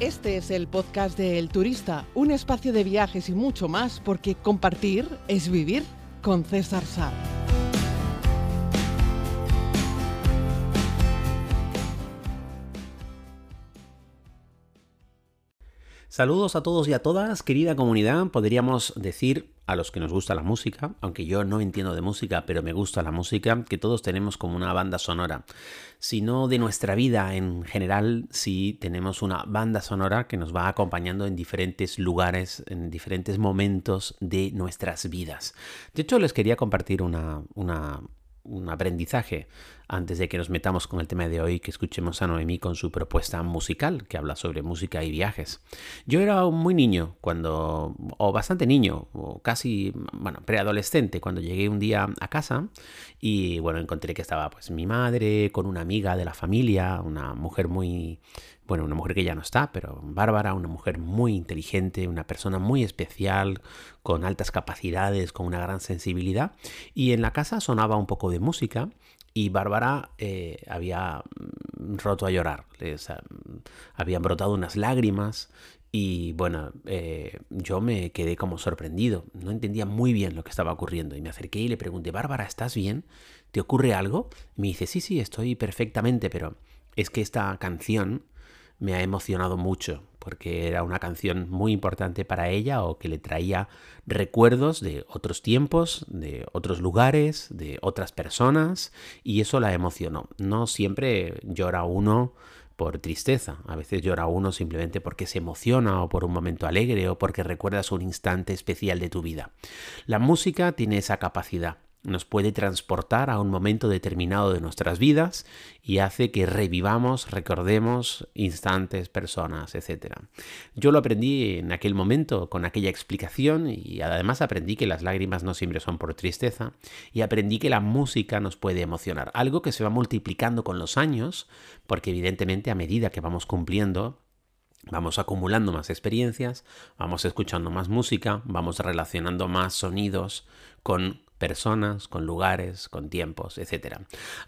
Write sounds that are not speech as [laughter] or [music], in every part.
Este es el podcast de El Turista, un espacio de viajes y mucho más, porque compartir es vivir con César Sá. Saludos a todos y a todas, querida comunidad. Podríamos decir a los que nos gusta la música, aunque yo no entiendo de música, pero me gusta la música, que todos tenemos como una banda sonora. Si no de nuestra vida en general, sí tenemos una banda sonora que nos va acompañando en diferentes lugares, en diferentes momentos de nuestras vidas. De hecho, les quería compartir una, una, un aprendizaje antes de que nos metamos con el tema de hoy, que escuchemos a Noemí con su propuesta musical, que habla sobre música y viajes. Yo era muy niño cuando, o bastante niño, o casi, bueno, preadolescente, cuando llegué un día a casa y, bueno, encontré que estaba pues mi madre con una amiga de la familia, una mujer muy, bueno, una mujer que ya no está, pero Bárbara, una mujer muy inteligente, una persona muy especial, con altas capacidades, con una gran sensibilidad. Y en la casa sonaba un poco de música y Bárbara eh, había mm, roto a llorar, les, habían brotado unas lágrimas y bueno, eh, yo me quedé como sorprendido, no entendía muy bien lo que estaba ocurriendo y me acerqué y le pregunté, Bárbara, ¿estás bien? ¿Te ocurre algo? Me dice, sí, sí, estoy perfectamente, pero es que esta canción me ha emocionado mucho porque era una canción muy importante para ella o que le traía recuerdos de otros tiempos, de otros lugares, de otras personas y eso la emocionó. No siempre llora uno por tristeza, a veces llora uno simplemente porque se emociona o por un momento alegre o porque recuerdas un instante especial de tu vida. La música tiene esa capacidad nos puede transportar a un momento determinado de nuestras vidas y hace que revivamos, recordemos instantes, personas, etc. Yo lo aprendí en aquel momento con aquella explicación y además aprendí que las lágrimas no siempre son por tristeza y aprendí que la música nos puede emocionar, algo que se va multiplicando con los años porque evidentemente a medida que vamos cumpliendo Vamos acumulando más experiencias, vamos escuchando más música, vamos relacionando más sonidos con personas, con lugares, con tiempos, etc.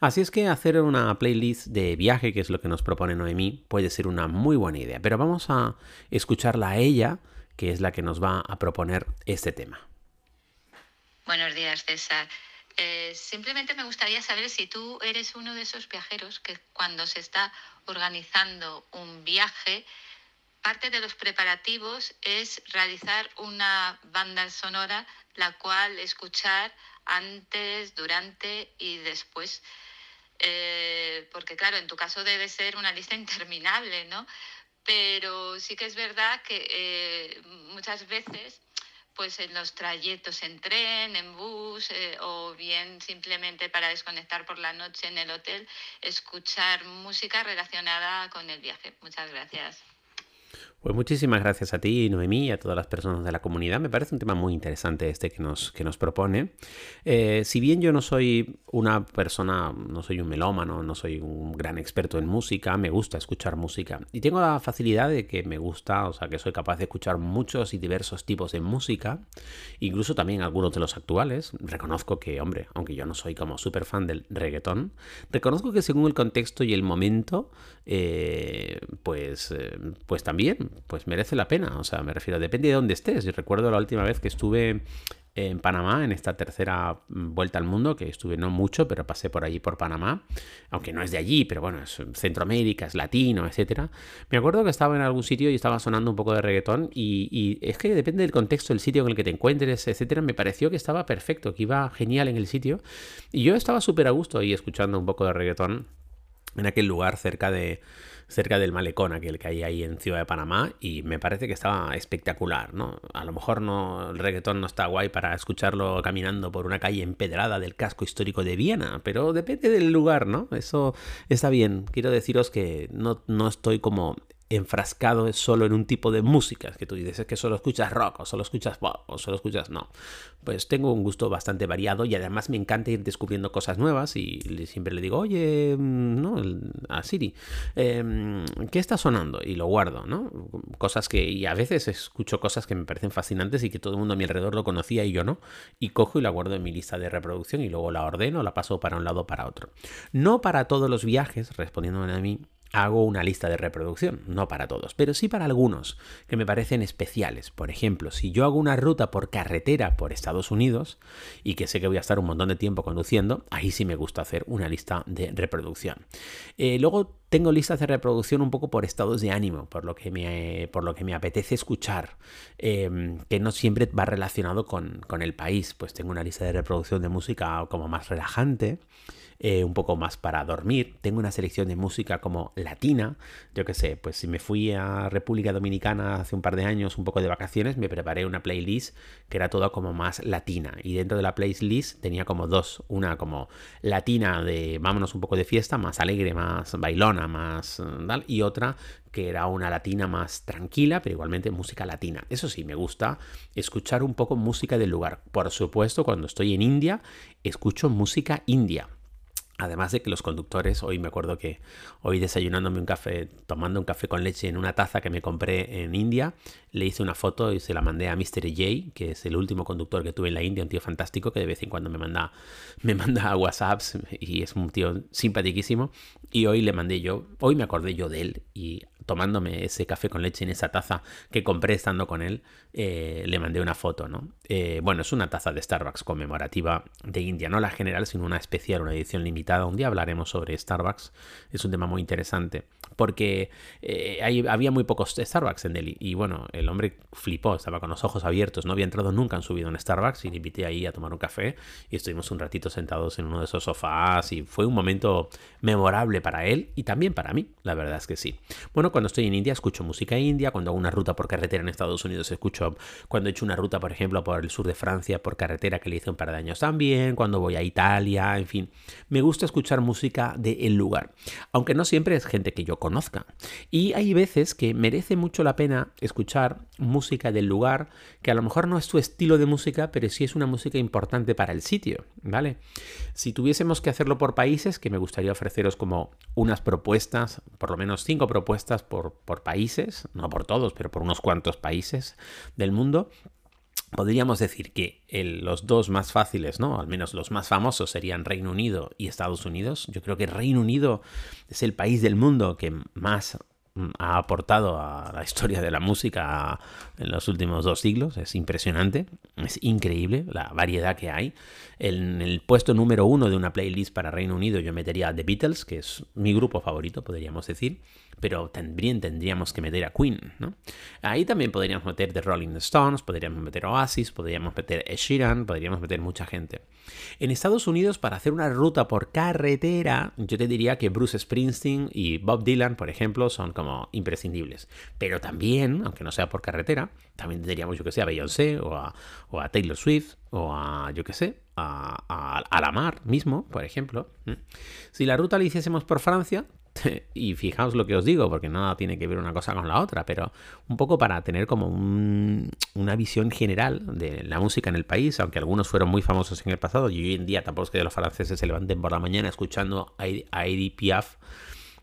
Así es que hacer una playlist de viaje, que es lo que nos propone Noemí, puede ser una muy buena idea. Pero vamos a escucharla a ella, que es la que nos va a proponer este tema. Buenos días, César. Eh, simplemente me gustaría saber si tú eres uno de esos viajeros que cuando se está organizando un viaje, parte de los preparativos es realizar una banda sonora la cual escuchar antes, durante y después. Eh, porque claro, en tu caso debe ser una lista [laughs] interminable, ¿no? Pero sí que es verdad que eh, muchas veces, pues en los trayectos en tren, en bus eh, o bien simplemente para desconectar por la noche en el hotel, escuchar música relacionada con el viaje. Muchas gracias. Pues muchísimas gracias a ti, Noemí, y a todas las personas de la comunidad. Me parece un tema muy interesante este que nos, que nos propone. Eh, si bien yo no soy una persona, no soy un melómano, no soy un gran experto en música, me gusta escuchar música. Y tengo la facilidad de que me gusta, o sea, que soy capaz de escuchar muchos y diversos tipos de música, incluso también algunos de los actuales. Reconozco que, hombre, aunque yo no soy como súper fan del reggaetón, reconozco que según el contexto y el momento, eh, pues, eh, pues también pues merece la pena. O sea, me refiero, depende de dónde estés. Yo recuerdo la última vez que estuve en Panamá, en esta tercera vuelta al mundo, que estuve no mucho, pero pasé por allí por Panamá, aunque no es de allí, pero bueno, es Centroamérica, es latino, etcétera. Me acuerdo que estaba en algún sitio y estaba sonando un poco de reggaetón y, y, es que depende del contexto, el sitio en el que te encuentres, etcétera, me pareció que estaba perfecto, que iba genial en el sitio y yo estaba súper a gusto ahí escuchando un poco de reggaetón en aquel lugar cerca de cerca del malecón aquel que hay ahí en Ciudad de Panamá y me parece que estaba espectacular, ¿no? A lo mejor no, el reggaetón no está guay para escucharlo caminando por una calle empedrada del casco histórico de Viena, pero depende del lugar, ¿no? Eso está bien. Quiero deciros que no, no estoy como enfrascado solo en un tipo de música, que tú dices que solo escuchas rock o solo escuchas pop o solo escuchas no. Pues tengo un gusto bastante variado y además me encanta ir descubriendo cosas nuevas y siempre le digo, oye, mm, ¿no? a Siri, em, ¿qué está sonando? Y lo guardo, ¿no? Cosas que, y a veces escucho cosas que me parecen fascinantes y que todo el mundo a mi alrededor lo conocía y yo no, y cojo y la guardo en mi lista de reproducción y luego la ordeno, la paso para un lado o para otro. No para todos los viajes, respondiéndome a mí, hago una lista de reproducción, no para todos, pero sí para algunos que me parecen especiales. Por ejemplo, si yo hago una ruta por carretera por Estados Unidos y que sé que voy a estar un montón de tiempo conduciendo, ahí sí me gusta hacer una lista de reproducción. Eh, luego tengo listas de reproducción un poco por estados de ánimo, por lo que me, por lo que me apetece escuchar, em, que no siempre va relacionado con, con el país. Pues tengo una lista de reproducción de música como más relajante. Eh, un poco más para dormir. Tengo una selección de música como latina. Yo qué sé, pues si me fui a República Dominicana hace un par de años, un poco de vacaciones, me preparé una playlist que era toda como más latina. Y dentro de la playlist tenía como dos. Una como latina de vámonos un poco de fiesta, más alegre, más bailona, más tal. Y otra que era una latina más tranquila, pero igualmente música latina. Eso sí, me gusta escuchar un poco música del lugar. Por supuesto, cuando estoy en India, escucho música india. Además de que los conductores, hoy me acuerdo que hoy desayunándome un café, tomando un café con leche en una taza que me compré en India, le hice una foto y se la mandé a Mr. J, que es el último conductor que tuve en la India, un tío fantástico que de vez en cuando me manda, [laughs] me manda WhatsApps y es un tío simpaticísimo. Y hoy le mandé yo, hoy me acordé yo de él y tomándome ese café con leche en esa taza que compré estando con él, eh, le mandé una foto, ¿no? Eh, bueno, es una taza de Starbucks conmemorativa de India, no la general, sino una especial, una edición limitada. Un día hablaremos sobre Starbucks, es un tema muy interesante, porque eh, había muy pocos Starbucks en Delhi y bueno, el hombre flipó, estaba con los ojos abiertos, no había entrado nunca en su vida en Starbucks y le invité ahí a tomar un café y estuvimos un ratito sentados en uno de esos sofás y fue un momento memorable para él y también para mí, la verdad es que sí. Bueno, cuando estoy en India escucho música india, cuando hago una ruta por carretera en Estados Unidos escucho, cuando he hecho una ruta, por ejemplo, por el sur de Francia por carretera que le hice un par de años también, cuando voy a Italia, en fin, me gusta escuchar música del lugar, aunque no siempre es gente que yo conozca. Y hay veces que merece mucho la pena escuchar música del lugar, que a lo mejor no es tu estilo de música, pero sí es una música importante para el sitio, ¿vale? Si tuviésemos que hacerlo por países, que me gustaría ofreceros como unas propuestas, por lo menos cinco propuestas por, países, no por todos, pero por unos cuantos países del mundo, Podríamos decir que los dos más fáciles, ¿no? Al menos los más famosos serían Reino Unido y Estados Unidos. Yo creo que Reino Unido es el país del mundo que más mm, ha aportado a la historia de la música en los últimos dos siglos. Es impresionante, es increíble la variedad que hay. En el puesto número uno de una playlist para Reino Unido yo metería The Beatles, que es mi grupo favorito, podríamos decir pero también tendríamos que meter a Queen, ¿no? Ahí también podríamos meter The Rolling Stones, podríamos meter Oasis, podríamos meter Ed Sheeran, podríamos meter mucha gente. En Estados Unidos, para hacer una ruta por carretera, yo te diría que Bruce Springsteen y Bob Dylan, por ejemplo, son como imprescindibles. Pero también, aunque no sea por carretera, también tendríamos, yo que sé, a Beyoncé o a, Taylor Swift o a, yo que sé, a, a, mismo, por ejemplo. Si la ruta la hiciésemos por Francia, [laughs] y fijaos lo que os digo, porque nada tiene que ver una cosa con la otra, pero un poco para tener como una visión general de la música en el país, aunque algunos fueron muy famosos en el pasado, y hoy en día tampoco es que los franceses se levanten por la mañana escuchando a Edith Piaf,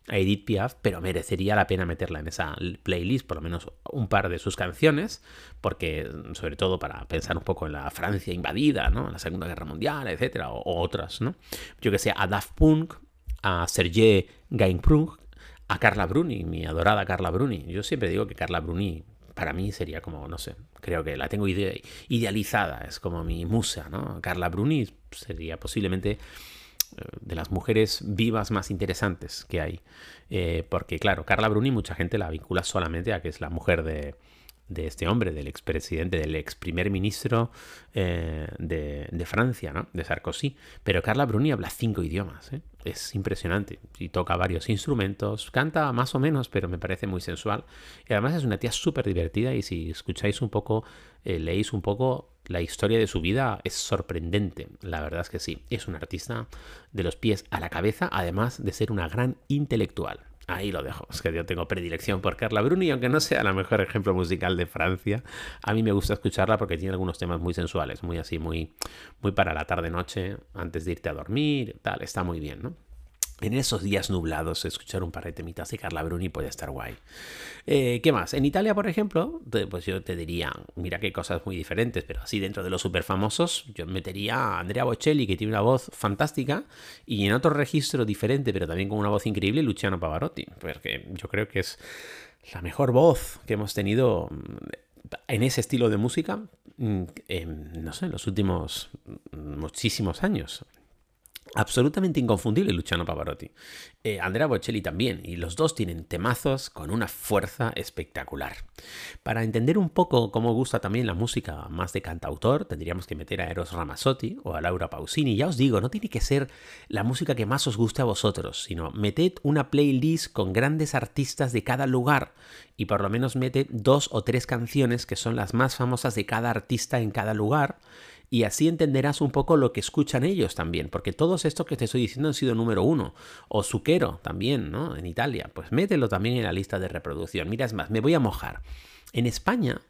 a Edith Piaf, pero merecería la pena meterla en esa playlist, por lo menos un par de sus canciones, porque sobre todo para pensar un poco en la Francia invadida, ¿no? la Segunda Guerra Mundial, etcétera, o, otras, ¿no? Yo que sé, a Daft Punk, a Serge Gainsbourg, a Carla Bruni, mi adorada Carla Bruni. Yo siempre digo que Carla Bruni para mí sería como, no sé, creo que la tengo idealizada, es como mi musa, ¿no? Carla Bruni sería posiblemente eh, de las mujeres vivas más interesantes que hay. Eh, porque claro, Carla Bruni mucha gente la vincula solamente a que es la mujer de, de este hombre, del expresidente, del ex primer ministro eh, de, Francia, ¿no? de Sarkozy. Pero Carla Bruni habla cinco idiomas, ¿eh? Es impresionante. Y toca varios instrumentos, canta más o menos, pero me parece muy sensual. Y además es una tía súper divertida y si escucháis un poco, eh, leéis un poco la historia de su vida, es sorprendente. La verdad es que sí, es un artista de los pies a la cabeza, además de ser una gran intelectual. Ahí lo dejo. Es que yo tengo predilección por Carla Bruni, aunque no sea la mejor ejemplo musical de Francia, a mí me gusta escucharla porque tiene algunos temas muy sensuales, muy así, muy, muy para la tarde-noche, antes de irte a dormir, tal. Está muy bien, ¿no? En esos días nublados, escuchar un par de temitas de Carla Bruni puede estar guay. Eh, ¿Qué más? En Italia, por ejemplo, pues yo te diría, mira qué cosas muy diferentes, pero así dentro de los super famosos, yo metería a Andrea Bocelli, que tiene una voz fantástica, y en otro registro diferente, pero también con una voz increíble, Luciano Pavarotti, porque yo creo que es la mejor voz que hemos tenido en ese estilo de música, mm, no sé, en los últimos muchísimos años absolutamente inconfundible Luciano Pavarotti. Eh, Andrea Bocelli también, y los dos tienen temazos con una fuerza espectacular. Para entender un poco cómo gusta también la música más de cantautor, tendríamos que meter a Eros Ramazzotti o a Laura Pausini. Ya os digo, no tiene que ser la música que más os guste a vosotros, sino meted una playlist con grandes artistas de cada lugar y por lo menos mete dos o tres canciones que son las más famosas de cada artista en cada lugar y así entenderás un poco lo que escuchan ellos también, porque todos estos que te estoy diciendo han sido número uno, o Zucchero también, ¿no? En Italia, pues mételo también en la lista de reproducción. Mira, es más, me voy a mojar. En España,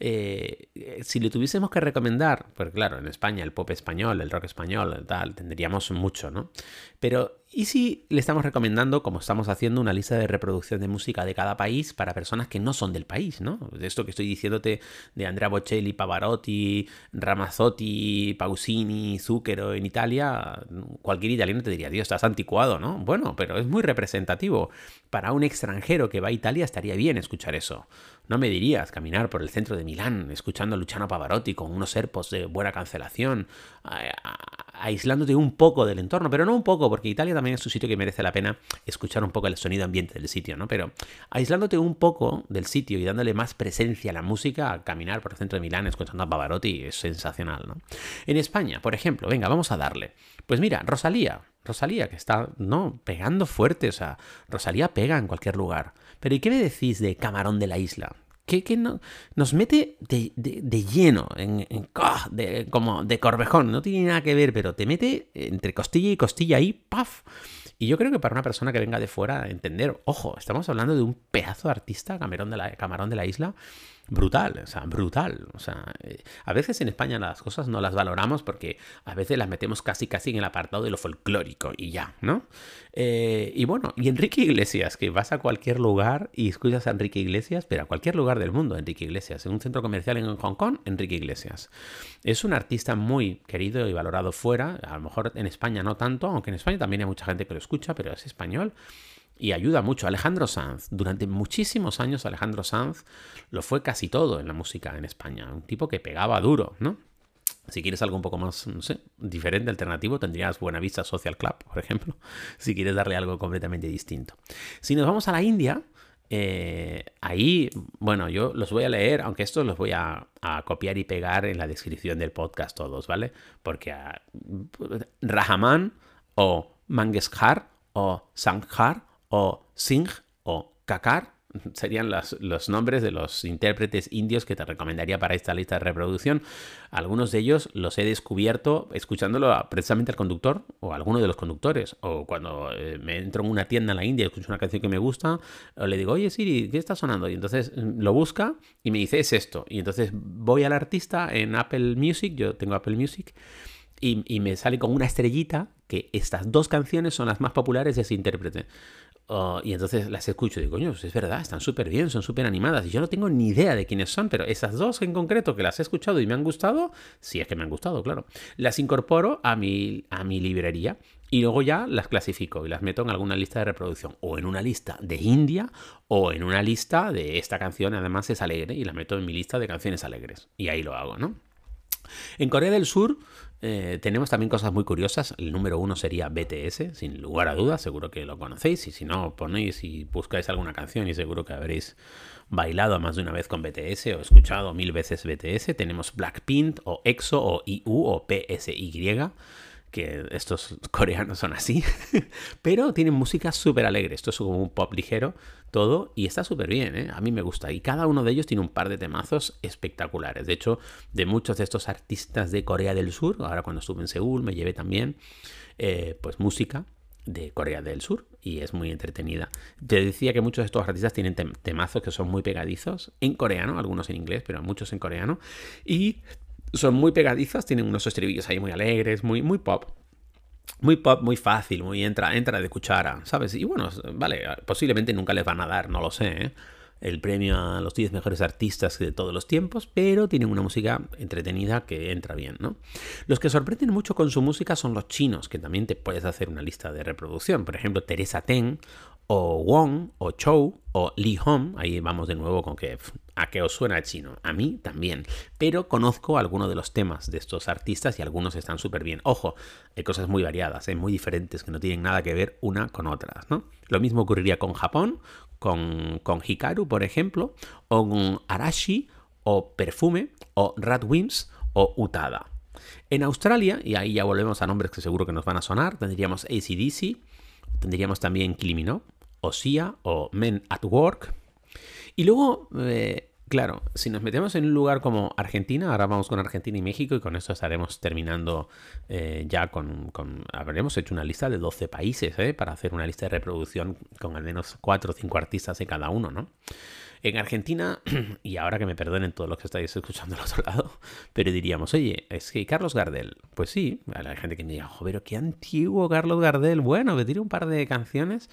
eh, si le tuviésemos que recomendar, pues claro, en España el pop español, el rock español, tal, tendríamos mucho, ¿no? Pero ¿Y si le estamos recomendando, como estamos haciendo, una lista de reproducción de música de cada país para personas que no son del país, ¿no? De esto que estoy diciéndote de Andrea Bocelli, Pavarotti, Ramazzotti, Pausini, Zucchero en Italia, cualquier italiano te diría, Dios, estás anticuado, ¿no? Bueno, pero es muy representativo. Para un extranjero que va a Italia estaría bien escuchar eso. No me dirías caminar por el centro de Milán escuchando a Luciano Pavarotti con unos serpos de buena cancelación, aislándote un poco del entorno, pero no un poco, porque Italia también es un sitio que merece la pena escuchar un poco el sonido ambiente del sitio, ¿no? Pero aislándote un poco del sitio y dándole más presencia a la música, caminar por el centro de Milán escuchando a Pavarotti es sensacional, ¿no? En España, por ejemplo, venga, vamos a darle. Pues mira, Rosalía, Rosalía, que está, ¿no? Pegando fuerte, o sea, Rosalía pega en cualquier lugar. Pero ¿y qué me decís de Camarón de la Isla? Que, no, nos mete de, lleno, en, de, como de corvejón, no tiene nada que ver, pero te mete entre costilla y costilla ahí, ¡paf! Y yo creo que para una persona que venga de fuera, entender, ojo, estamos hablando de un pedazo de artista, Camarón de la, Camarón de la Isla, brutal, o sea, brutal. O sea, eh, a veces en España las cosas no las valoramos porque a veces las metemos casi casi en el apartado de lo folclórico y ya, ¿no? Eh, y bueno, y Enrique Iglesias, que vas a cualquier lugar y escuchas a Enrique Iglesias, pero a cualquier lugar del mundo, Enrique Iglesias, en un centro comercial en Hong Kong, Enrique Iglesias. Es un artista muy querido y valorado fuera, a lo mejor en España no tanto, aunque en España también hay mucha gente que lo escucha, pero es español y ayuda mucho. Alejandro Sanz, durante muchísimos años Alejandro Sanz lo fue casi todo en la música en España, un tipo que pegaba duro, ¿no? Si quieres algo un poco más, no sé, diferente, alternativo, tendrías Buenavista Social Club, por ejemplo, [laughs] si quieres darle algo completamente distinto. Si nos vamos a la India, eh, ahí, bueno, yo los voy a leer, aunque estos los voy a, copiar y pegar en la descripción del podcast todos, ¿vale? Porque a Rahaman o Mangeshkar o Sanghar o Singh o Kakar [laughs] serían los, nombres de los intérpretes indios que te recomendaría para esta lista de reproducción. Algunos de ellos los he descubierto escuchándolo precisamente al conductor o a alguno de los conductores. O cuando eh, me entro en una tienda en la India y escucho una canción que me gusta, le digo, oye Siri, ¿qué está sonando? Y entonces mm, lo busca y me dice, es esto. Y entonces voy al artista en Apple Music, yo tengo Apple Music, y, y me sale con una estrellita que estas dos canciones son las más populares de ese intérprete. Oh, y entonces las escucho y digo, coño, es verdad, están súper bien, son súper animadas. Y yo no tengo ni idea de quiénes son, pero esas dos en concreto que las he escuchado y me han gustado, si es que me han gustado, claro, las incorporo a mi, a mi librería y luego ya las clasifico y las meto en alguna lista de reproducción, o en una lista de India, o en una lista de esta canción, además es alegre, y la meto en mi lista de canciones alegres. Y ahí lo hago, ¿no? En Corea del Sur eh, tenemos también cosas muy curiosas. El número uno sería BTS, sin lugar a dudas, seguro que lo conocéis. Y si no, ponéis y buscáis alguna canción y seguro que habréis bailado más de una vez con BTS o escuchado mil veces BTS. Tenemos Blackpink o EXO o IU o PSY que estos coreanos son así, [laughs] pero tienen música súper alegre. Esto es como un pop ligero, todo, y está súper bien, ¿eh? a mí me gusta. Y cada uno de ellos tiene un par de temazos espectaculares. De hecho, de muchos de estos artistas de Corea del Sur, ahora cuando estuve en Seúl me llevé también, eh, pues música de Corea del Sur y es muy entretenida. Te decía que muchos de estos artistas tienen temazos que son muy pegadizos en coreano, algunos en inglés, pero muchos en coreano. Y son muy pegadizas, tienen unos estribillos ahí muy alegres, muy, muy pop. muy pop, muy fácil, muy entra, entra de cuchara, ¿sabes? Y bueno, vale, posiblemente nunca les van a dar, no lo sé, ¿eh? el premio a los 10 mejores artistas de todos los tiempos, pero tienen una música entretenida que entra bien, ¿no? Los que sorprenden mucho con su música son los chinos, que también te puedes hacer una lista de reproducción. Por ejemplo, Teresa Teng, o Wong, o Chou, o Li Hong. Ahí vamos de nuevo con que a qué os suena el chino. A mí también. Pero conozco algunos de los temas de estos artistas y algunos están súper bien. Ojo, hay cosas muy variadas, ¿eh? muy diferentes, que no tienen nada que ver una con otras, ¿no? Lo mismo ocurriría con Japón, con, con Hikaru, por ejemplo, o con Arashi, o Perfume, o Radwimps, o Utada. En Australia, y ahí ya volvemos a nombres que seguro que nos van a sonar, tendríamos ACDC, tendríamos también Kilimino, o Sia, o Men at Work. Y luego, eh, claro, si nos metemos en un lugar como Argentina, ahora vamos con Argentina y México, y con eso estaremos terminando eh, ya con, Habremos hecho una lista de 12 países, ¿eh? Para hacer una lista de reproducción con al menos 4 o 5 artistas de cada uno, ¿no? En Argentina, [clears throat] y ahora que me perdonen todos los que estáis escuchando al otro [laughs] lado, pero diríamos, oye, es que Carlos Gardel, pues sí, hay gente que me diga, joder, qué antiguo Carlos Gardel, bueno, que tiene un par de canciones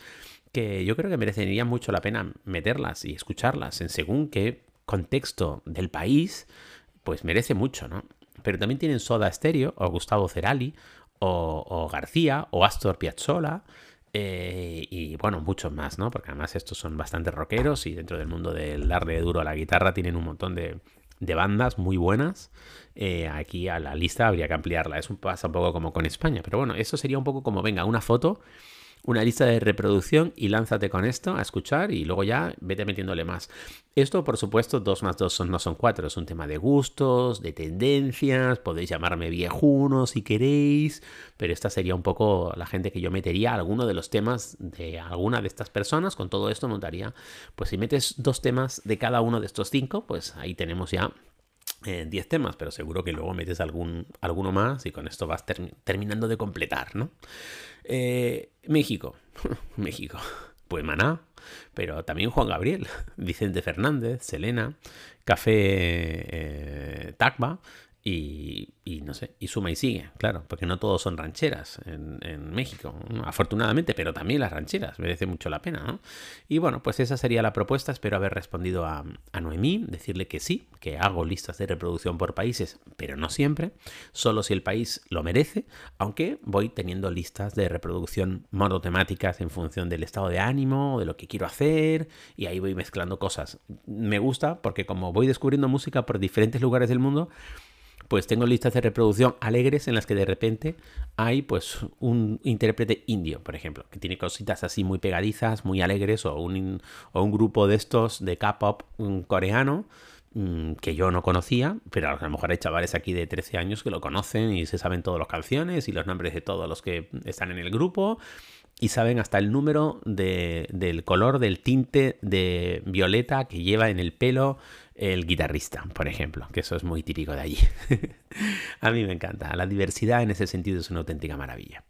que yo creo que merecería mucho la pena meterlas y escucharlas en según qué contexto del país, pues merece mucho, ¿no? Pero también tienen Soda Stereo, o Gustavo Cerali, o, García, o Astor Piazzolla, eh, y bueno, muchos más, ¿no? Porque además estos son bastante rockeros y dentro del mundo del darle duro a la guitarra tienen un montón de, bandas muy buenas. Eh, aquí a la lista habría que ampliarla. Es un, pasa un poco como con España. Pero bueno, eso sería un poco como, venga, una foto una lista de reproducción y lánzate con esto a escuchar y luego ya vete metiéndole más. Esto, por supuesto, 2 más 2 no son 4, es un tema de gustos, de tendencias, podéis llamarme viejuno si queréis, pero esta sería un poco la gente que yo metería alguno de los temas de alguna de estas personas, con todo esto montaría, pues si metes dos temas de cada uno de estos cinco, pues ahí tenemos ya 10 eh, temas, pero seguro que luego metes algún, alguno más y con esto vas terminando de completar, ¿no? Eh, México, [laughs] México, pues Maná, pero también Juan Gabriel, [laughs] Vicente Fernández, Selena, Café eh, Tacba, y, no sé, y suma y sigue, claro, porque no todos son rancheras en, México, afortunadamente, pero también las rancheras, merece mucho la pena, ¿no? Y bueno, pues esa sería la propuesta, espero haber respondido a, a Noemí, decirle que sí, que hago listas de reproducción por países, pero no siempre, solo si el país lo merece, aunque voy teniendo listas de reproducción monotemáticas en función del estado de ánimo, de lo que quiero hacer, y ahí voy mezclando cosas. Me gusta porque como voy descubriendo música por diferentes lugares del mundo, pues tengo listas de reproducción alegres en las que de repente hay pues un intérprete indio, por ejemplo, que tiene cositas así muy pegadizas, muy alegres, o un, o un grupo de estos de K-pop coreano mm, que yo no conocía, pero a lo mejor hay chavales aquí de 13 años que lo conocen y se saben todas las canciones y los nombres de todos los que están en el grupo y saben hasta el número del color del tinte de violeta que lleva en el pelo el guitarrista, por ejemplo, que eso es muy típico de allí. [laughs] a mí me encanta. La diversidad en ese sentido es una auténtica maravilla.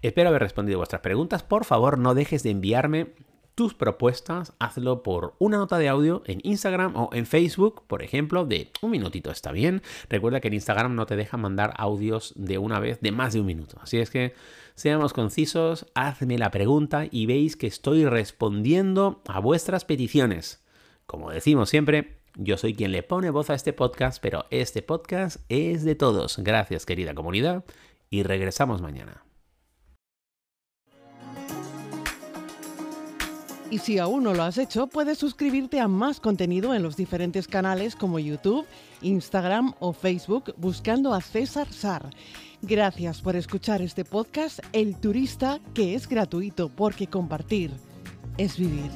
Espero haber respondido vuestras preguntas. Por favor, no dejes de enviarme tus propuestas, hazlo por una nota de audio en Instagram o en Facebook, por ejemplo, de un minutito está bien. Recuerda que en Instagram no te deja mandar audios de una vez de más de un minuto. Así es que seamos concisos, hazme la pregunta y veis que estoy respondiendo a vuestras peticiones. Como decimos siempre, yo soy quien le pone voz a este podcast, pero este podcast es de todos. Gracias querida comunidad y regresamos mañana. Y si aún no lo has hecho, puedes suscribirte a más contenido en los diferentes canales como YouTube, Instagram o Facebook buscando a César Sar. Gracias por escuchar este podcast El Turista, que es gratuito porque compartir es vivir.